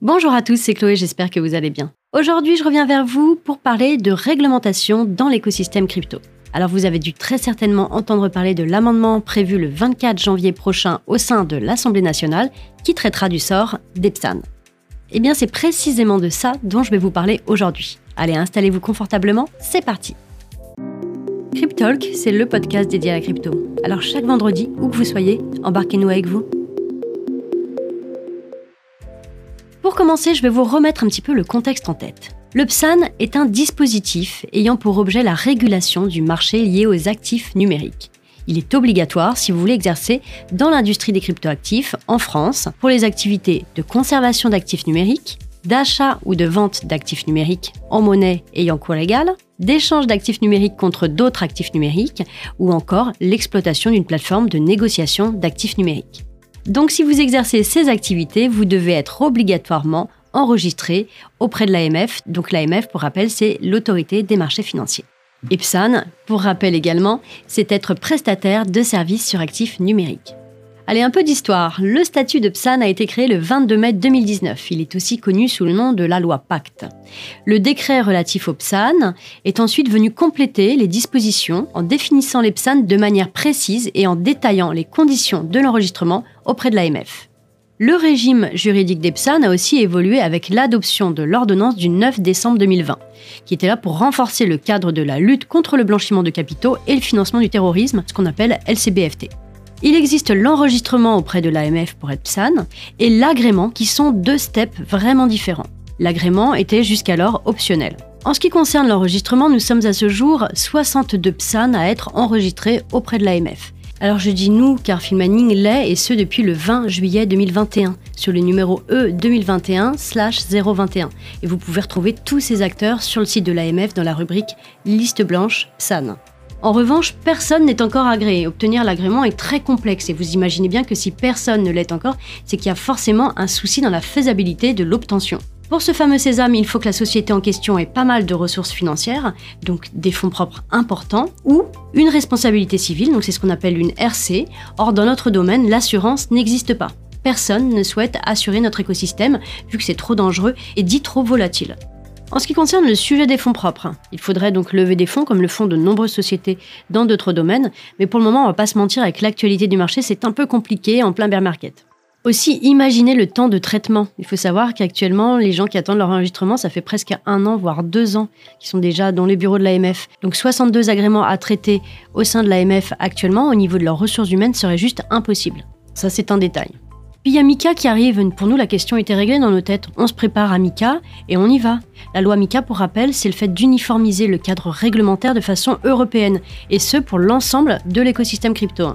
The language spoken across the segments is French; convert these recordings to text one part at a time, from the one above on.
Bonjour à tous, c'est Chloé, j'espère que vous allez bien. Aujourd'hui, je reviens vers vous pour parler de réglementation dans l'écosystème crypto. Alors vous avez dû très certainement entendre parler de l'amendement prévu le 24 janvier prochain au sein de l'Assemblée nationale qui traitera du sort d'Epsan. Eh bien c'est précisément de ça dont je vais vous parler aujourd'hui. Allez, installez-vous confortablement, c'est parti. Cryptalk, c'est le podcast dédié à la crypto. Alors chaque vendredi, où que vous soyez, embarquez-nous avec vous. Pour commencer, je vais vous remettre un petit peu le contexte en tête. Le PSAN est un dispositif ayant pour objet la régulation du marché lié aux actifs numériques. Il est obligatoire si vous voulez exercer dans l'industrie des cryptoactifs en France pour les activités de conservation d'actifs numériques, d'achat ou de vente d'actifs numériques en monnaie ayant cours légal, d'échange d'actifs numériques contre d'autres actifs numériques ou encore l'exploitation d'une plateforme de négociation d'actifs numériques. Donc si vous exercez ces activités, vous devez être obligatoirement enregistré auprès de l'AMF. Donc l'AMF, pour rappel, c'est l'autorité des marchés financiers. IPSAN, pour rappel également, c'est être prestataire de services sur actifs numériques. Allez, un peu d'histoire. Le statut de PSAN a été créé le 22 mai 2019. Il est aussi connu sous le nom de la loi Pacte. Le décret relatif au PSAN est ensuite venu compléter les dispositions en définissant les PSAN de manière précise et en détaillant les conditions de l'enregistrement auprès de l'AMF. Le régime juridique des PSAN a aussi évolué avec l'adoption de l'ordonnance du 9 décembre 2020, qui était là pour renforcer le cadre de la lutte contre le blanchiment de capitaux et le financement du terrorisme, ce qu'on appelle LCBFT. Il existe l'enregistrement auprès de l'AMF pour être PSAN et l'agrément qui sont deux steps vraiment différents. L'agrément était jusqu'alors optionnel. En ce qui concerne l'enregistrement, nous sommes à ce jour 62 PSAN à être enregistrés auprès de l'AMF. Alors je dis nous car Filmaning l'est et ce depuis le 20 juillet 2021 sur le numéro E 2021/021 et vous pouvez retrouver tous ces acteurs sur le site de l'AMF dans la rubrique liste blanche PSAN. En revanche, personne n'est encore agréé. Obtenir l'agrément est très complexe et vous imaginez bien que si personne ne l'est encore, c'est qu'il y a forcément un souci dans la faisabilité de l'obtention. Pour ce fameux sésame, il faut que la société en question ait pas mal de ressources financières, donc des fonds propres importants, ou une responsabilité civile, donc c'est ce qu'on appelle une RC. Or, dans notre domaine, l'assurance n'existe pas. Personne ne souhaite assurer notre écosystème, vu que c'est trop dangereux et dit trop volatile. En ce qui concerne le sujet des fonds propres, il faudrait donc lever des fonds comme le font de nombreuses sociétés dans d'autres domaines, mais pour le moment, on va pas se mentir, avec l'actualité du marché, c'est un peu compliqué en plein bear market. Aussi, imaginez le temps de traitement. Il faut savoir qu'actuellement, les gens qui attendent leur enregistrement, ça fait presque un an, voire deux ans, qui sont déjà dans les bureaux de l'AMF. Donc 62 agréments à traiter au sein de l'AMF actuellement, au niveau de leurs ressources humaines, serait juste impossible. Ça, c'est un détail. Puis il y a Mika qui arrive. Pour nous, la question était réglée dans nos têtes. On se prépare à Mika et on y va. La loi Mika, pour rappel, c'est le fait d'uniformiser le cadre réglementaire de façon européenne, et ce pour l'ensemble de l'écosystème crypto.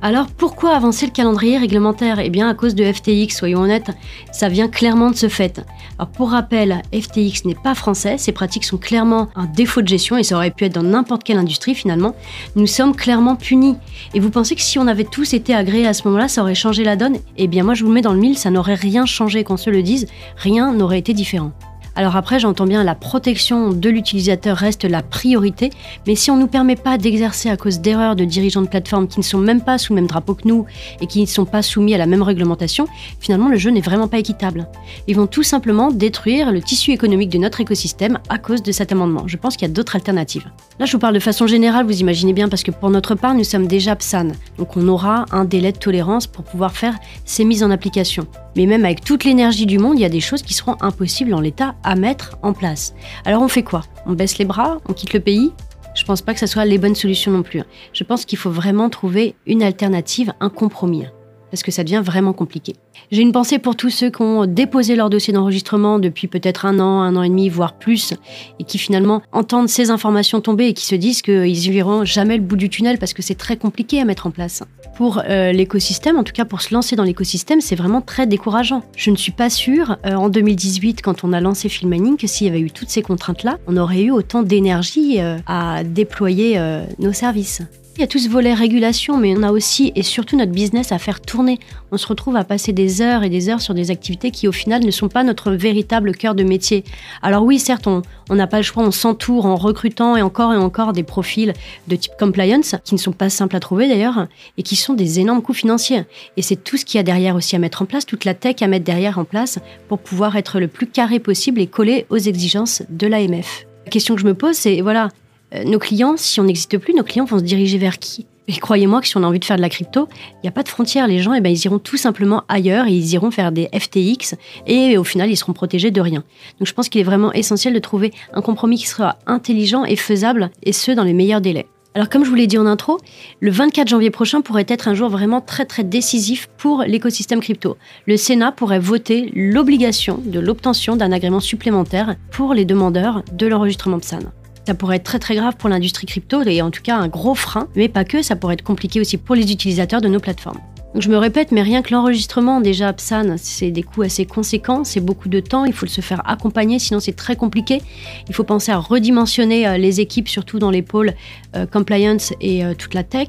Alors pourquoi avancer le calendrier réglementaire? Eh bien à cause de FTX, soyons honnêtes, ça vient clairement de ce fait. Alors pour rappel, FTX n'est pas français, ses pratiques sont clairement un défaut de gestion et ça aurait pu être dans n'importe quelle industrie finalement. Nous sommes clairement punis. Et vous pensez que si on avait tous été agréés à ce moment-là, ça aurait changé la donne? Eh bien moi je vous le mets dans le mille, ça n'aurait rien changé, qu'on se le dise, rien n'aurait été différent. Alors après, j'entends bien la protection de l'utilisateur reste la priorité, mais si on ne nous permet pas d'exercer à cause d'erreurs de dirigeants de plateforme qui ne sont même pas sous le même drapeau que nous et qui ne sont pas soumis à la même réglementation, finalement le jeu n'est vraiment pas équitable. Ils vont tout simplement détruire le tissu économique de notre écosystème à cause de cet amendement. Je pense qu'il y a d'autres alternatives. Là, je vous parle de façon générale, vous imaginez bien, parce que pour notre part, nous sommes déjà PSAN, donc on aura un délai de tolérance pour pouvoir faire ces mises en application. Mais même avec toute l'énergie du monde, il y a des choses qui seront impossibles en l'état à mettre en place. Alors on fait quoi? On baisse les bras? On quitte le pays? Je pense pas que ce soit les bonnes solutions non plus. Je pense qu'il faut vraiment trouver une alternative, un compromis parce que ça devient vraiment compliqué. J'ai une pensée pour tous ceux qui ont déposé leur dossier d'enregistrement depuis peut-être un an, un an et demi, voire plus, et qui finalement entendent ces informations tomber et qui se disent qu'ils verront jamais le bout du tunnel parce que c'est très compliqué à mettre en place. Pour euh, l'écosystème, en tout cas pour se lancer dans l'écosystème, c'est vraiment très décourageant. Je ne suis pas sûre, euh, en 2018, quand on a lancé Filmaning, que s'il y avait eu toutes ces contraintes-là, on aurait eu autant d'énergie euh, à déployer nos services. Il y a tout ce volet régulation, mais on a aussi et surtout notre business à faire tourner. On se retrouve à passer des heures et des heures sur des activités qui, au final, ne sont pas notre véritable cœur de métier. Alors oui, certes, on n'a pas le choix, on s'entoure en recrutant et encore et encore des profils de type compliance, qui ne sont pas simples à trouver d'ailleurs, et qui sont des énormes coûts financiers. Et c'est tout ce qu'il y a derrière aussi à mettre en place, toute la tech à mettre derrière en place pour pouvoir être le plus carré possible et coller aux exigences de l'AMF. La question que je me pose, c'est voilà, euh, nos clients, si on n'existe plus, nos clients vont se diriger vers qui? Et croyez-moi que si on a envie de faire de la crypto, il n'y a pas de frontières. Les gens, eh ben, ils iront tout simplement ailleurs et ils iront faire des FTX et au final, ils seront protégés de rien. Donc je pense qu'il est vraiment essentiel de trouver un compromis qui sera intelligent et faisable et ce, dans les meilleurs délais. Alors comme je vous l'ai dit en intro, le 24 janvier prochain pourrait être un jour vraiment très très décisif pour l'écosystème crypto. Le Sénat pourrait voter l'obligation de l'obtention d'un agrément supplémentaire pour les demandeurs de l'enregistrement PSAN. Ça pourrait être très très grave pour l'industrie crypto et en tout cas un gros frein, mais pas que, ça pourrait être compliqué aussi pour les utilisateurs de nos plateformes. Je me répète, mais rien que l'enregistrement, déjà, PSAN, c'est des coûts assez conséquents, c'est beaucoup de temps, il faut se faire accompagner, sinon c'est très compliqué. Il faut penser à redimensionner euh, les équipes, surtout dans les pôles euh, compliance et euh, toute la tech.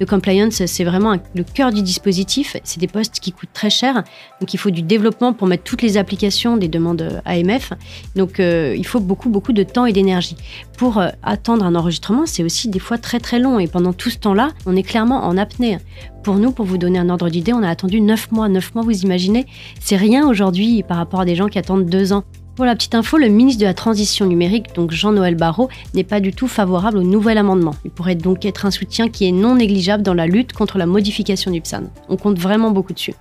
Le compliance, c'est vraiment le cœur du dispositif, c'est des postes qui coûtent très cher, donc il faut du développement pour mettre toutes les applications des demandes AMF. Donc il faut beaucoup, beaucoup de temps et d'énergie. Pour attendre un enregistrement, c'est aussi des fois très très long, et pendant tout ce temps-là, on est clairement en apnée. Pour nous, pour vous donner un ordre d'idée, on a attendu 9 mois. 9 mois, vous imaginez, c'est rien aujourd'hui par rapport à des gens qui attendent 2 ans. Pour la petite info, le ministre de la Transition numérique, donc Jean-Noël Barrot, n'est pas du tout favorable au nouvel amendement. Il pourrait donc être un soutien qui est non négligeable dans la lutte contre la modification du PSAN. On compte vraiment beaucoup dessus.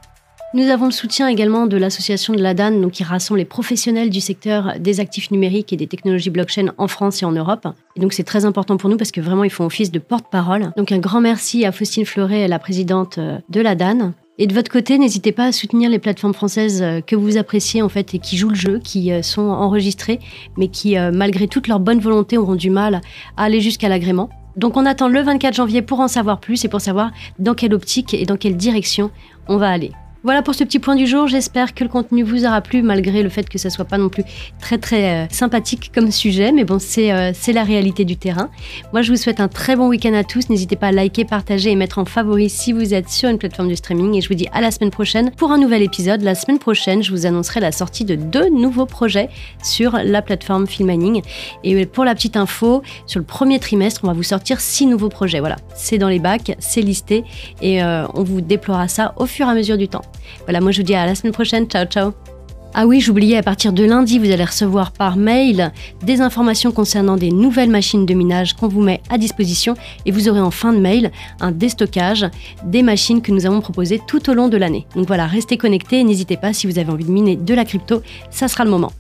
Nous avons le soutien également de l'association de la DAN, donc qui rassemble les professionnels du secteur des actifs numériques et des technologies blockchain en France et en Europe. Et donc c'est très important pour nous parce que vraiment ils font office de porte-parole. Donc un grand merci à Faustine Fleuret, la présidente euh, de la DAN. Et de votre côté, n'hésitez pas à soutenir les plateformes françaises euh, que vous appréciez en fait et qui jouent le jeu, qui euh, sont enregistrées, mais qui, malgré toute leur bonne volonté, auront du mal à aller jusqu'à l'agrément. Donc on attend le 24 janvier pour en savoir plus et pour savoir dans quelle optique et dans quelle direction on va aller. Voilà pour ce petit point du jour. J'espère que le contenu vous aura plu, malgré le fait que ça soit pas non plus très très euh, sympathique comme sujet. Mais bon, c'est euh, c'est la réalité du terrain. Moi, je vous souhaite un très bon week-end à tous. N'hésitez pas à liker, partager et mettre en favori si vous êtes sur une plateforme de streaming. Et je vous dis à la semaine prochaine pour un nouvel épisode. La semaine prochaine, je vous annoncerai la sortie de deux nouveaux projets sur la plateforme Filmaning. Et pour la petite info, sur le premier trimestre, on va vous sortir six nouveaux projets. Voilà, c'est dans les bacs, c'est listé et euh, on vous déploiera ça au fur et à mesure du temps. Voilà, moi je vous dis à la semaine prochaine. Ciao, ciao. Ah oui, j'oubliais, à partir de lundi, vous allez recevoir par mail des informations concernant des nouvelles machines de minage qu'on vous met à disposition et vous aurez en fin de mail un déstockage des machines que nous avons proposées tout au long de l'année. Donc voilà, restez connectés, n'hésitez pas si vous avez envie de miner de la crypto, ça sera le moment.